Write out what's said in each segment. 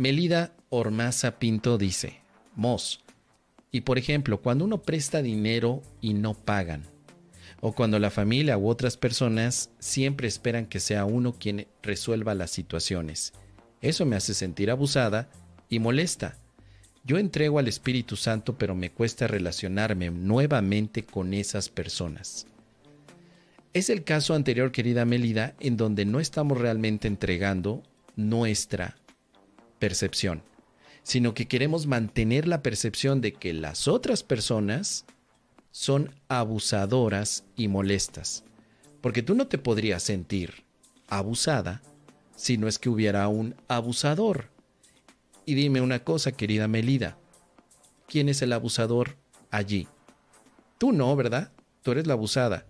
Melida Ormaza Pinto dice, Mos, y por ejemplo, cuando uno presta dinero y no pagan, o cuando la familia u otras personas siempre esperan que sea uno quien resuelva las situaciones. Eso me hace sentir abusada y molesta. Yo entrego al Espíritu Santo, pero me cuesta relacionarme nuevamente con esas personas. Es el caso anterior, querida Melida, en donde no estamos realmente entregando nuestra percepción, sino que queremos mantener la percepción de que las otras personas son abusadoras y molestas. Porque tú no te podrías sentir abusada si no es que hubiera un abusador. Y dime una cosa, querida Melida, ¿quién es el abusador allí? Tú no, ¿verdad? Tú eres la abusada.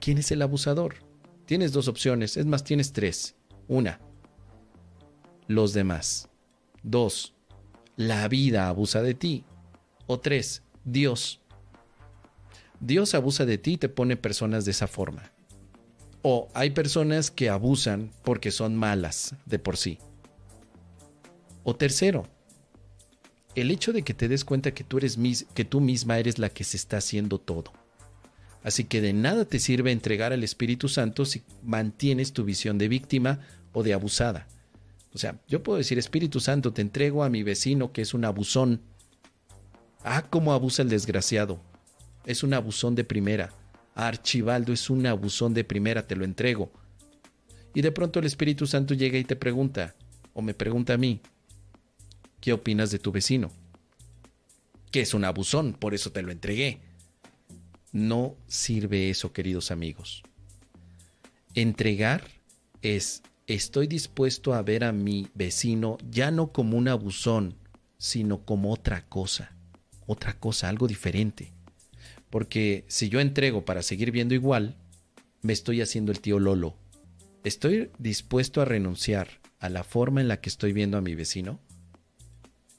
¿Quién es el abusador? Tienes dos opciones, es más, tienes tres. Una, los demás. Dos, la vida abusa de ti. O tres, Dios. Dios abusa de ti y te pone personas de esa forma. O hay personas que abusan porque son malas de por sí. O tercero, el hecho de que te des cuenta que tú eres que tú misma eres la que se está haciendo todo. Así que de nada te sirve entregar al Espíritu Santo si mantienes tu visión de víctima o de abusada. O sea, yo puedo decir, Espíritu Santo, te entrego a mi vecino que es un abusón. Ah, cómo abusa el desgraciado es un abusón de primera. Archibaldo es un abusón de primera, te lo entrego. Y de pronto el Espíritu Santo llega y te pregunta, o me pregunta a mí, ¿qué opinas de tu vecino? Que es un abusón, por eso te lo entregué. No sirve eso, queridos amigos. Entregar es, estoy dispuesto a ver a mi vecino ya no como un abusón, sino como otra cosa, otra cosa, algo diferente. Porque si yo entrego para seguir viendo igual, me estoy haciendo el tío Lolo. ¿Estoy dispuesto a renunciar a la forma en la que estoy viendo a mi vecino?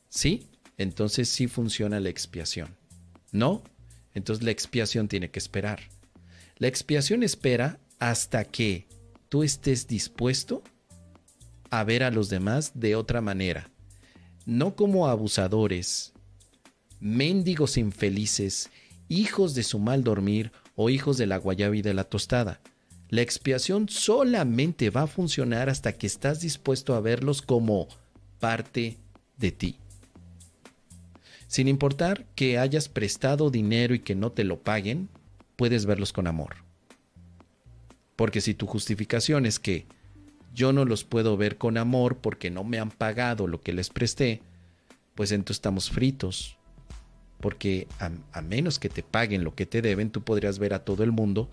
Sí, entonces sí funciona la expiación. ¿No? Entonces la expiación tiene que esperar. La expiación espera hasta que tú estés dispuesto a ver a los demás de otra manera. No como abusadores, mendigos infelices hijos de su mal dormir o hijos de la guayaba y de la tostada. La expiación solamente va a funcionar hasta que estás dispuesto a verlos como parte de ti. Sin importar que hayas prestado dinero y que no te lo paguen, puedes verlos con amor. Porque si tu justificación es que yo no los puedo ver con amor porque no me han pagado lo que les presté, pues entonces estamos fritos porque a, menos que te paguen lo que te deben, tú podrías ver a todo el mundo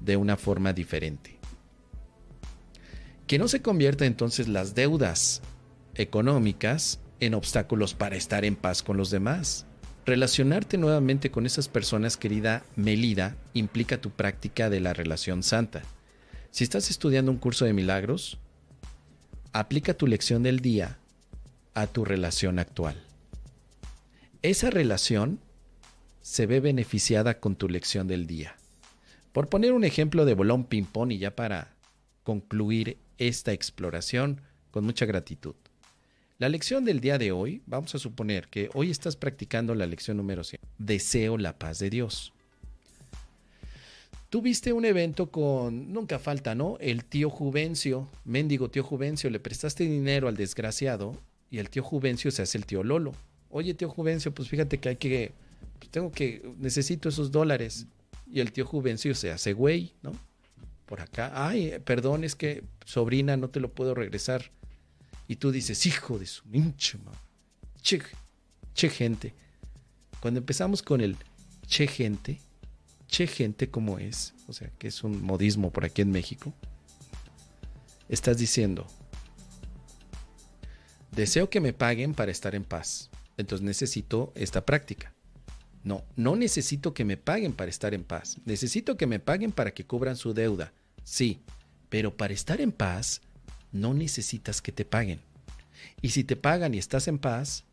de una forma diferente. Que no se convierta entonces las deudas económicas en obstáculos para estar en paz con los demás. Relacionarte nuevamente con esas personas, querida Melida, implica tu práctica de la relación santa. Si estás estudiando un curso de milagros, aplica tu lección del día a tu relación actual esa relación se ve beneficiada con tu lección del día. Por poner un ejemplo de bolón ping-pong y ya para concluir esta exploración con mucha gratitud. La lección del día de hoy, vamos a suponer que hoy estás practicando la lección número 100. Deseo la paz de Dios. Tuviste un evento con, nunca falta, ¿no? El tío Juvencio, mendigo tío Juvencio, le prestaste dinero al desgraciado y el tío Juvencio se hace el tío Lolo oye tío Juvencio, pues fíjate que hay que, pues tengo que, necesito esos dólares. Y el tío Juvencio se hace güey, ¿no? Por acá, ay, perdón, es que sobrina, no te lo puedo regresar. Y tú dices, hijo de su hinche, che, che gente. Cuando empezamos con el che gente, che gente como es, o sea, que es un modismo por aquí en México, estás diciendo, deseo que me paguen para estar en paz entonces necesito esta práctica. No, no necesito que me paguen para estar en paz. Necesito que me paguen para que cubran su deuda. Sí, pero para estar en paz no necesitas que te paguen. Y si te pagan y estás en paz,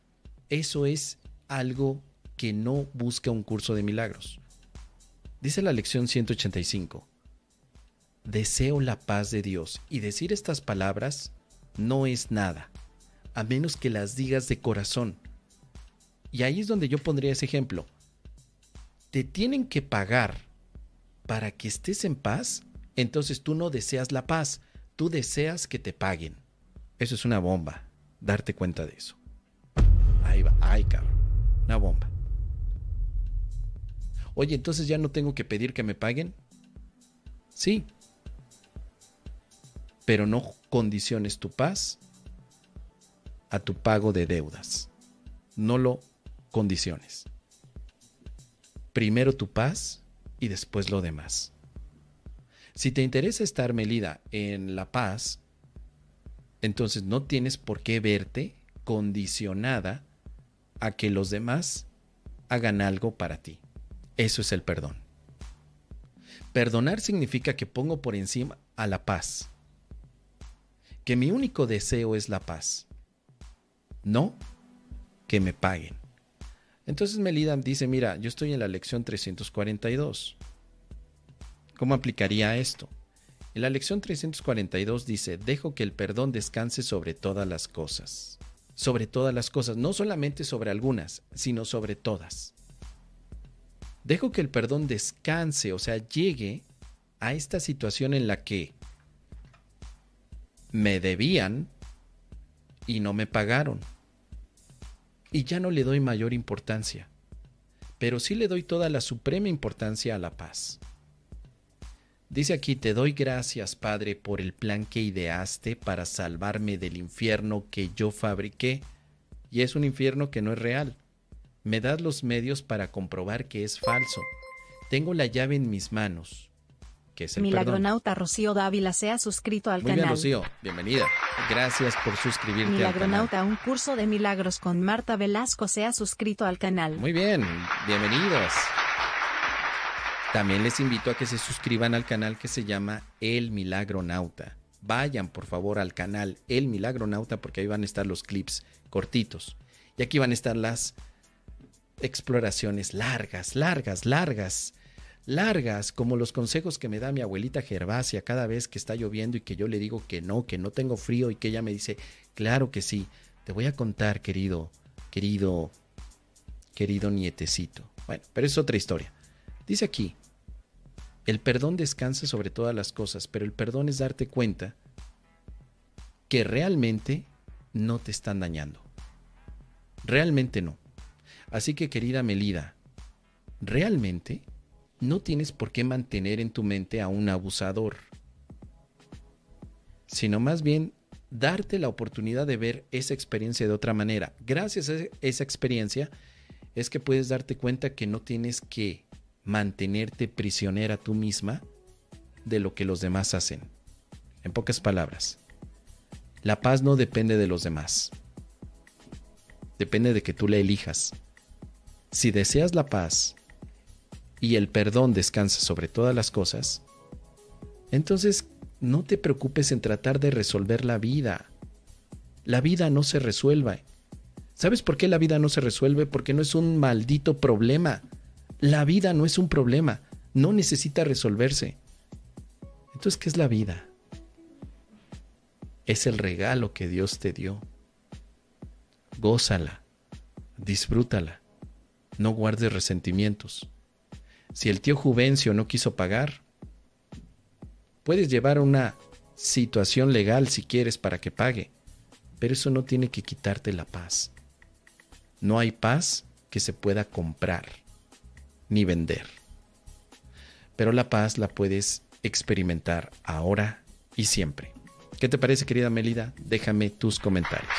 eso es algo que no busca un curso de milagros. Dice la lección 185. Deseo la paz de Dios. Y decir estas palabras no es nada. a menos que las digas de corazón. Y ahí es donde yo pondría ese ejemplo. Te tienen que pagar para que estés en paz, entonces tú no deseas la paz, tú deseas que te paguen. Eso es una bomba, darte cuenta de eso. Ahí va, ay cabrón, una bomba. Oye, entonces ya no tengo que pedir que me paguen. Sí, pero no condiciones tu paz a tu pago de deudas. No lo condiciones. Primero tu paz y después lo demás. Si te interesa estar, Melida, en la paz, entonces no tienes por qué verte condicionada a que los demás hagan algo para ti. Eso es el perdón. Perdonar significa que pongo por encima a la paz que mi único deseo es la paz, no que me paguen. Entonces Melida dice, mira, yo estoy en la lección 342. ¿Cómo aplicaría esto? En la lección 342 dice, dejo que el perdón descanse sobre todas las cosas. Sobre todas las cosas, no solamente sobre algunas, sino sobre todas. Dejo que el perdón descanse, o sea, llegue a esta situación en la que me debían y no me pagaron. Y ya no le doy mayor importancia, pero sí le doy toda la suprema importancia a la paz. Dice aquí, te doy gracias, Padre, por el plan que ideaste para salvarme del infierno que yo fabriqué. Y es un infierno que no es real. Me das los medios para comprobar que es falso. Tengo la llave en mis manos que es el Milagronauta Rocío Dávila se ha suscrito al Muy canal. Bien, Rocío, bienvenida. Gracias por suscribirte Milagronauta, un curso de milagros con Marta Velasco se ha suscrito al canal. Muy bien, bienvenidos. También les invito a que se suscriban al canal que se llama El Milagronauta. Vayan por favor al canal El Milagronauta porque ahí van a estar los clips cortitos. Y aquí van a estar las exploraciones largas, largas, largas largas, como los consejos que me da mi abuelita Gervasia cada vez que está lloviendo y que yo le digo que no, que no tengo frío y que ella me dice, claro que sí, te voy a contar, querido, querido, querido nietecito. Bueno, pero es otra historia. Dice aquí, el perdón descansa sobre todas las cosas, pero el perdón es darte cuenta que realmente no te están dañando. Realmente no. Así que querida Melida, realmente no tienes por qué mantener en tu mente a un abusador, sino más bien darte la oportunidad de ver esa experiencia de otra manera. Gracias a esa experiencia es que puedes darte cuenta que no tienes que mantenerte prisionera tú misma de lo que los demás hacen. En pocas palabras, la paz no depende de los demás. Depende de que tú la elijas. Si deseas la paz, y el perdón descansa sobre todas las cosas, entonces no te preocupes en tratar de resolver la vida. La vida no se resuelve. ¿Sabes por qué la vida no se resuelve? Porque no es un maldito problema. La vida no es un problema. No necesita resolverse. Entonces, ¿qué es la vida? Es el regalo que Dios te dio. Gózala. Disfrútala. No guardes resentimientos. Si el tío Juvencio no quiso pagar, puedes llevar una situación legal si quieres para que pague, pero eso no tiene que quitarte la paz. No hay paz que se pueda comprar ni vender. Pero la paz la puedes experimentar ahora y siempre. ¿Qué te parece, querida Melida? Déjame tus comentarios.